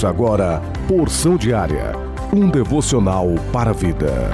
Ouça agora Porção Diária, um devocional para a vida.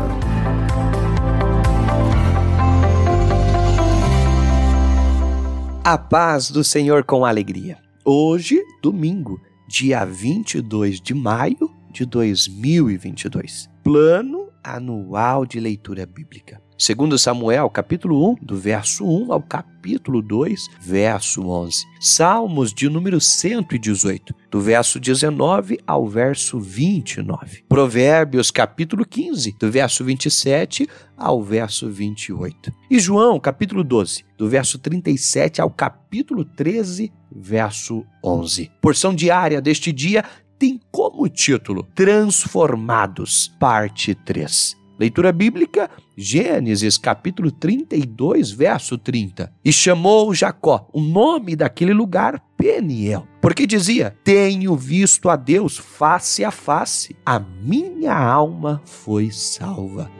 A paz do Senhor com alegria. Hoje, domingo, dia 22 de maio de 2022. Plano anual de leitura bíblica. Segundo Samuel, capítulo 1, do verso 1 ao capítulo 2, verso 11. Salmos de número 118, do verso 19 ao verso 29. Provérbios, capítulo 15, do verso 27 ao verso 28. E João, capítulo 12, do verso 37 ao capítulo 13, verso 11. Porção diária deste dia tem como título Transformados, parte 3. Leitura bíblica, Gênesis capítulo 32, verso 30. E chamou Jacó o nome daquele lugar Peniel, porque dizia: Tenho visto a Deus face a face, a minha alma foi salva.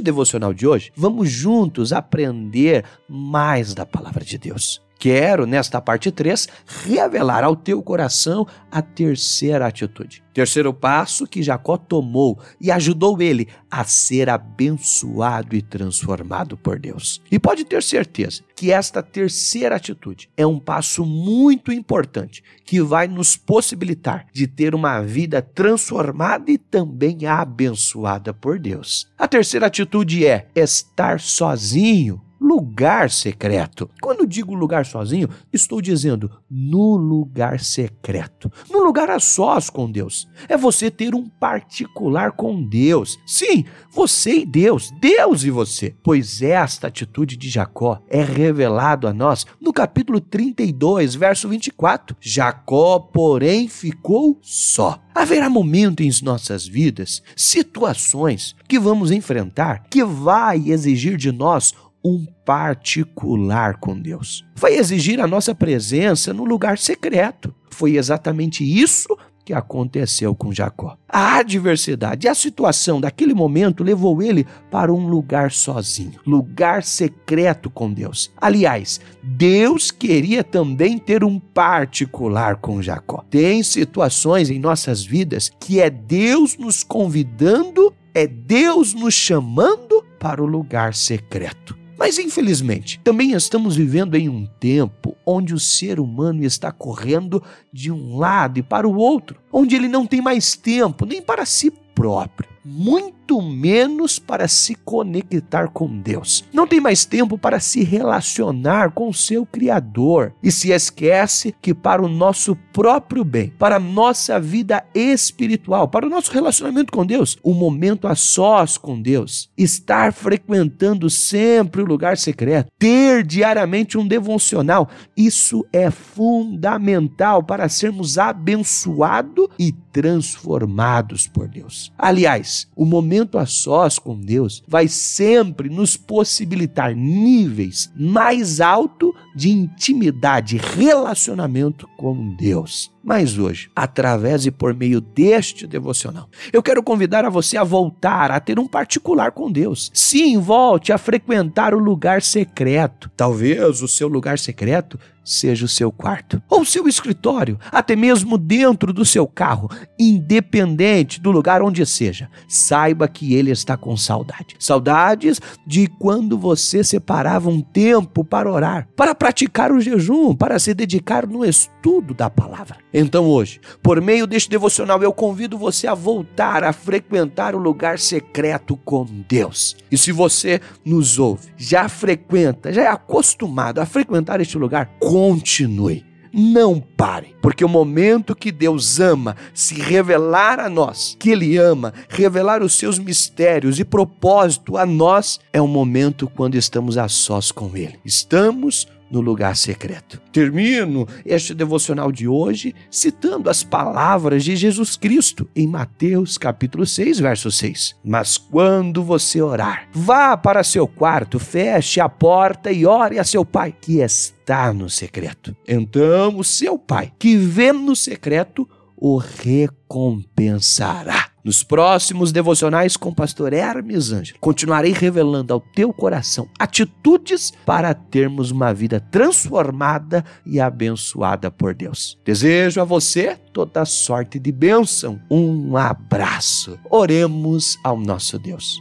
Devocional de hoje, vamos juntos aprender mais da palavra de Deus. Quero, nesta parte 3, revelar ao teu coração a terceira atitude. Terceiro passo que Jacó tomou e ajudou ele a ser abençoado e transformado por Deus. E pode ter certeza que esta terceira atitude é um passo muito importante que vai nos possibilitar de ter uma vida transformada e também abençoada por Deus. A terceira atitude é estar sozinho lugar secreto. Quando digo lugar sozinho, estou dizendo no lugar secreto, no lugar a sós com Deus. É você ter um particular com Deus. Sim, você e Deus, Deus e você. Pois esta atitude de Jacó é revelado a nós no capítulo 32, verso 24. Jacó, porém, ficou só. Haverá momentos em nossas vidas, situações que vamos enfrentar que vai exigir de nós um particular com Deus. Vai exigir a nossa presença no lugar secreto. Foi exatamente isso que aconteceu com Jacó. A adversidade, a situação daquele momento levou ele para um lugar sozinho, lugar secreto com Deus. Aliás, Deus queria também ter um particular com Jacó. Tem situações em nossas vidas que é Deus nos convidando, é Deus nos chamando para o lugar secreto. Mas infelizmente, também estamos vivendo em um tempo onde o ser humano está correndo de um lado e para o outro, onde ele não tem mais tempo nem para si próprio muito menos para se conectar com Deus. Não tem mais tempo para se relacionar com seu Criador e se esquece que, para o nosso próprio bem, para a nossa vida espiritual, para o nosso relacionamento com Deus, o momento a sós com Deus, estar frequentando sempre o lugar secreto, ter diariamente um devocional, isso é fundamental para sermos abençoados e transformados por Deus. Aliás, o momento a sós com Deus vai sempre nos possibilitar níveis mais altos de intimidade, relacionamento com Deus. Mas hoje, através e por meio deste devocional, eu quero convidar a você a voltar a ter um particular com Deus. Sim, volte a frequentar o lugar secreto. Talvez o seu lugar secreto seja o seu quarto, ou seu escritório, até mesmo dentro do seu carro, independente do lugar onde seja. Saiba que ele está com saudade. Saudades de quando você separava um tempo para orar, para praticar o jejum, para se dedicar no estudo da palavra. Então hoje, por meio deste devocional, eu convido você a voltar a frequentar o lugar secreto com Deus. E se você nos ouve, já frequenta, já é acostumado a frequentar este lugar, continue. Não pare, porque o momento que Deus ama se revelar a nós, que Ele ama revelar os seus mistérios e propósito a nós, é o momento quando estamos a sós com Ele. Estamos no lugar secreto. Termino este devocional de hoje citando as palavras de Jesus Cristo em Mateus capítulo 6, verso 6. Mas quando você orar, vá para seu quarto, feche a porta e ore a seu pai que está no secreto. Então o seu pai, que vê no secreto, o recompensará. Nos próximos devocionais com o pastor Hermes Ângelo, continuarei revelando ao teu coração atitudes para termos uma vida transformada e abençoada por Deus. Desejo a você toda sorte de bênção. Um abraço. Oremos ao nosso Deus.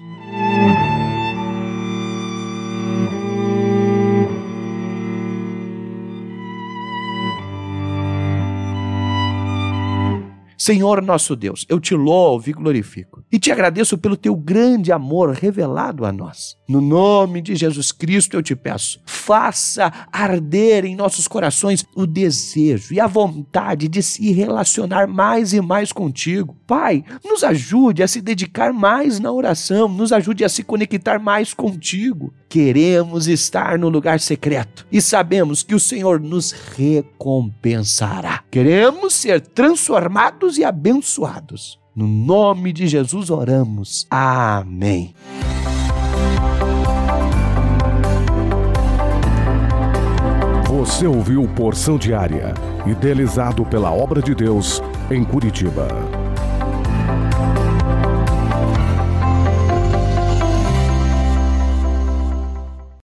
Senhor nosso Deus, eu te louvo e glorifico e te agradeço pelo teu grande amor revelado a nós. No nome de Jesus Cristo eu te peço, faça arder em nossos corações o desejo e a vontade de se relacionar mais e mais contigo. Pai, nos ajude a se dedicar mais na oração, nos ajude a se conectar mais contigo. Queremos estar no lugar secreto e sabemos que o Senhor nos recompensará. Queremos ser transformados e abençoados. No nome de Jesus oramos. Amém. Você ouviu Porção Diária, idealizado pela obra de Deus em Curitiba.